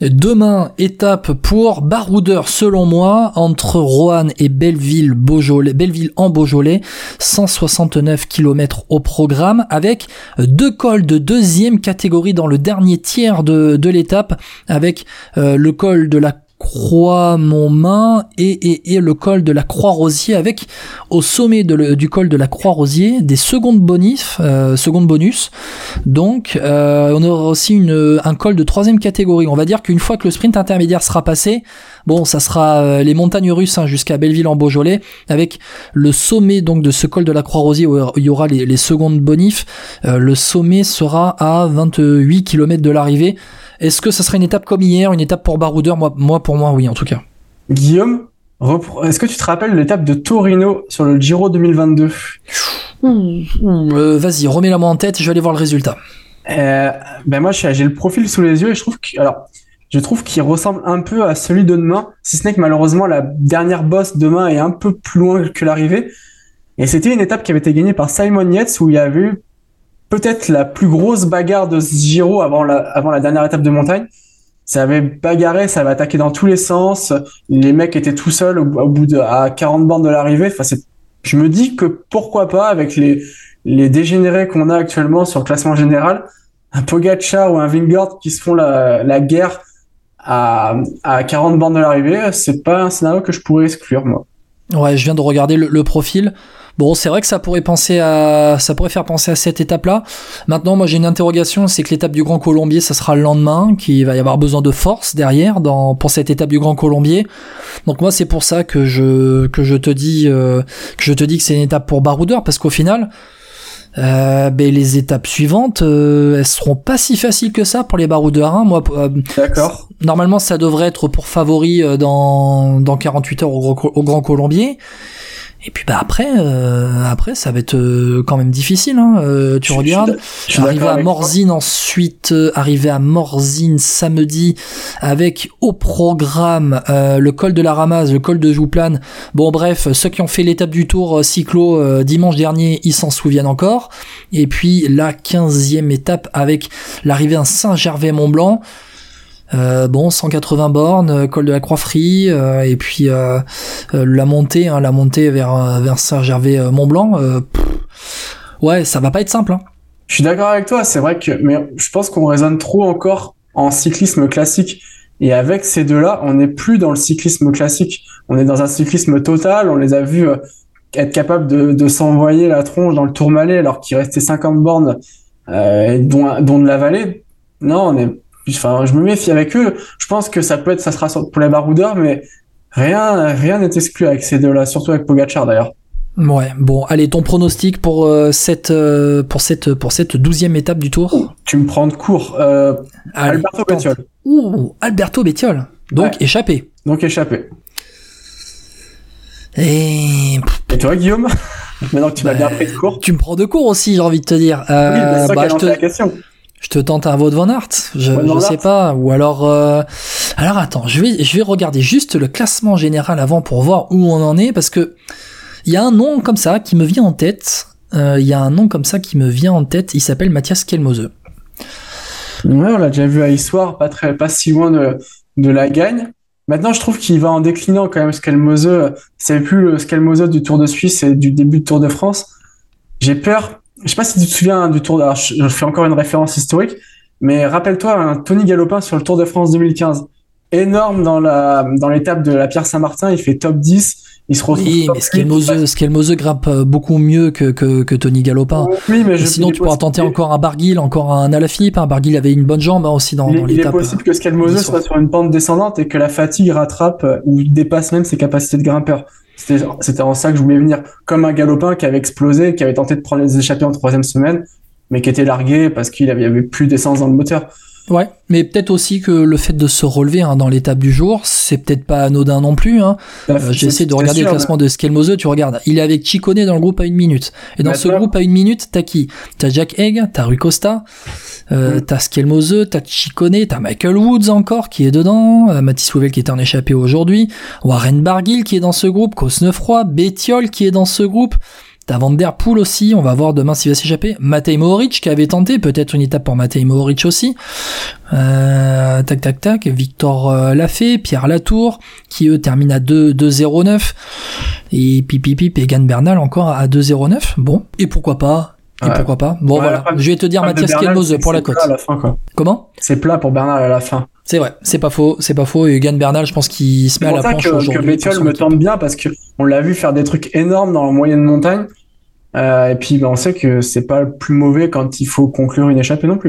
Demain, étape pour baroudeur selon moi entre Roanne et Belleville, Beaujolais, Belleville en Beaujolais, 169 km au programme avec deux cols de deuxième catégorie dans le dernier tiers de, l'étape avec euh, le col de la Croix Montmain et, et, et, le col de la Croix-Rosier avec au sommet du col de la Croix-Rosier des secondes bonus, euh, secondes bonus. Donc euh, on aura aussi une, un col de troisième catégorie. On va dire qu'une fois que le sprint intermédiaire sera passé, bon ça sera euh, les montagnes russes hein, jusqu'à Belleville en Beaujolais avec le sommet donc de ce col de la Croix-Rosier où il y aura les, les secondes bonifs. Euh, le sommet sera à 28 km de l'arrivée. Est-ce que ça serait une étape comme hier, une étape pour baroudeur? Moi, moi, pour moi, oui, en tout cas. Guillaume, est-ce que tu te rappelles l'étape de Torino sur le Giro 2022 euh, Vas-y, remets-la moi en tête, je vais aller voir le résultat. Euh, ben moi, j'ai le profil sous les yeux et je trouve que, alors, je trouve qu'il ressemble un peu à celui de demain, si ce n'est que malheureusement la dernière bosse demain est un peu plus loin que l'arrivée. Et c'était une étape qui avait été gagnée par Simon Yates où il y avait eu peut-être la plus grosse bagarre de ce Giro avant la, dernière étape de montagne. Ça avait bagarré, ça avait attaqué dans tous les sens. Les mecs étaient tout seuls au, bout de à 40 bornes de l'arrivée. Enfin, je me dis que pourquoi pas avec les les dégénérés qu'on a actuellement sur le classement général, un Pogacar ou un Vingard qui se font la, la guerre à, à 40 bornes de l'arrivée, c'est pas un scénario que je pourrais exclure moi. Ouais, je viens de regarder le, profil. Bon, c'est vrai que ça pourrait penser à, ça pourrait faire penser à cette étape-là. Maintenant, moi, j'ai une interrogation, c'est que l'étape du Grand Colombier, ça sera le lendemain, qu'il va y avoir besoin de force derrière dans, pour cette étape du Grand Colombier. Donc moi, c'est pour ça que je, que je te dis, euh, que je te dis que c'est une étape pour baroudeur, parce qu'au final, euh, ben, les étapes suivantes, euh, elles seront pas si faciles que ça pour les baroudeurs. Hein. Moi, euh, D'accord. Normalement, ça devrait être pour favori euh, dans, dans 48 heures au, au Grand Colombier. Et puis bah après, euh, après ça va être euh, quand même difficile. Hein. Euh, tu je, regardes, je, je arrivé à Morzine ensuite, euh, arrivé à Morzine samedi avec au programme euh, le col de la Ramasse, le col de Jouplane. Bon bref, ceux qui ont fait l'étape du Tour cyclo dimanche dernier, ils s'en souviennent encore. Et puis la quinzième étape avec l'arrivée à Saint-Gervais-Mont-Blanc. Euh, bon, 180 bornes, euh, col de la Croix-Frie, euh, et puis euh, euh la montée, hein, la montée vers vers Saint-Gervais-Mont-Blanc. ouais, ça va pas être simple. Hein. Je suis d'accord avec toi. C'est vrai que, mais je pense qu'on raisonne trop encore en cyclisme classique. Et avec ces deux-là, on n'est plus dans le cyclisme classique. On est dans un cyclisme total. On les a vus être capables de, de s'envoyer la tronche dans le Tourmalet alors qu'il restait 50 bornes, dont, dont de la vallée. Non, on est enfin, je me méfie avec eux. Je pense que ça peut être, ça sera pour les baroudeurs, mais rien, rien n'est exclu avec ces deux-là, surtout avec Pogachar d'ailleurs. Ouais, bon, allez, ton pronostic pour euh, cette euh, pour cette pour cette douzième étape du Tour? Ouh, tu me prends de court. Euh, allez, Alberto Bettiol. Ouh, Alberto Bettiol. Donc ouais. échappé. Donc échappé. Et... Et toi, Guillaume? Maintenant que tu bah, m'as bien pris de court. Tu me prends de court aussi, j'ai envie de te dire. Oui, ça bah, je te... la question. Je te tente un Wout van Aert, je, je sais pas, ou alors, euh... alors attends, je vais, je vais regarder juste le classement général avant pour voir où on en est, parce que il y a un nom comme ça qui me vient en tête. Il euh, y a un nom comme ça qui me vient en tête. Il s'appelle Mathias Kelmose. Ouais, on l'a déjà vu à Histoire, pas très, pas si loin de, de la gagne. Maintenant, je trouve qu'il va en déclinant quand même. Skelmose, c'est plus le Skelmose du Tour de Suisse et du début du Tour de France. J'ai peur je sais pas si tu te souviens du Tour. De, alors je, fais encore une référence historique, mais rappelle-toi un Tony Galopin sur le Tour de France 2015, énorme dans la dans l'étape de la Pierre Saint-Martin, il fait top 10. Il se retrouve oui, mais Skelmose, Skelmose grimpe beaucoup mieux que, que, que Tony Galopin. Oui, mais je, sinon, tu pourras tenter encore un Barguil, encore un Alaphilippe. Un Barguil avait une bonne jambe hein, aussi dans, dans l'étape. Il est possible que Skelmose soit sur une pente descendante et que la fatigue rattrape ou dépasse même ses capacités de grimpeur. C'était en ça que je voulais venir. Comme un galopin qui avait explosé, qui avait tenté de prendre les échappées en troisième semaine, mais qui était largué parce qu'il avait, avait plus d'essence dans le moteur. Ouais, mais peut-être aussi que le fait de se relever hein, dans l'étape du jour, c'est peut-être pas anodin non plus. Hein. Euh, J'essaie de regarder sûr, le classement de Skelmose, tu regardes, il est avec Chicone dans le groupe à une minute. Et dans Maintenant... ce groupe à une minute, t'as qui? T'as Jack Egg, t'as Rui Costa, euh, mm. t'as Skelmose, t'as Chicone, t'as Michael Woods encore qui est dedans, euh, Mathis Wouvel qui est en échappé aujourd'hui, Warren Barguil qui est dans ce groupe, Cosnefroy, Bettiol qui est dans ce groupe. T'as Van Der Poel aussi, on va voir demain s'il va s'échapper. Matej Mohoric qui avait tenté, peut-être une étape pour Matej Mohoric aussi. Euh, tac tac tac, Victor euh, Lafay, Pierre Latour, qui eux terminent à 2 2-0-9. Et Pipi Pip et Gann Bernal encore à 2-0-9. Bon, et pourquoi pas et Ouais. pourquoi pas Bon Ouais, voilà, après, je vais te dire Mathias que pour la cote. plat à la fin, quoi. Comment? C'est plat pour Bernal à la fin. C'est vrai, c'est pas faux, c'est pas faux. Et Gann Bernal, je pense qu'il se met à la planche que, que aujourd'hui. Son me tente bien parce que on l'a vu faire des trucs énormes dans la moyenne montagne. Euh, et puis ben, on sait que c'est pas le plus mauvais quand il faut conclure une échappée non plus.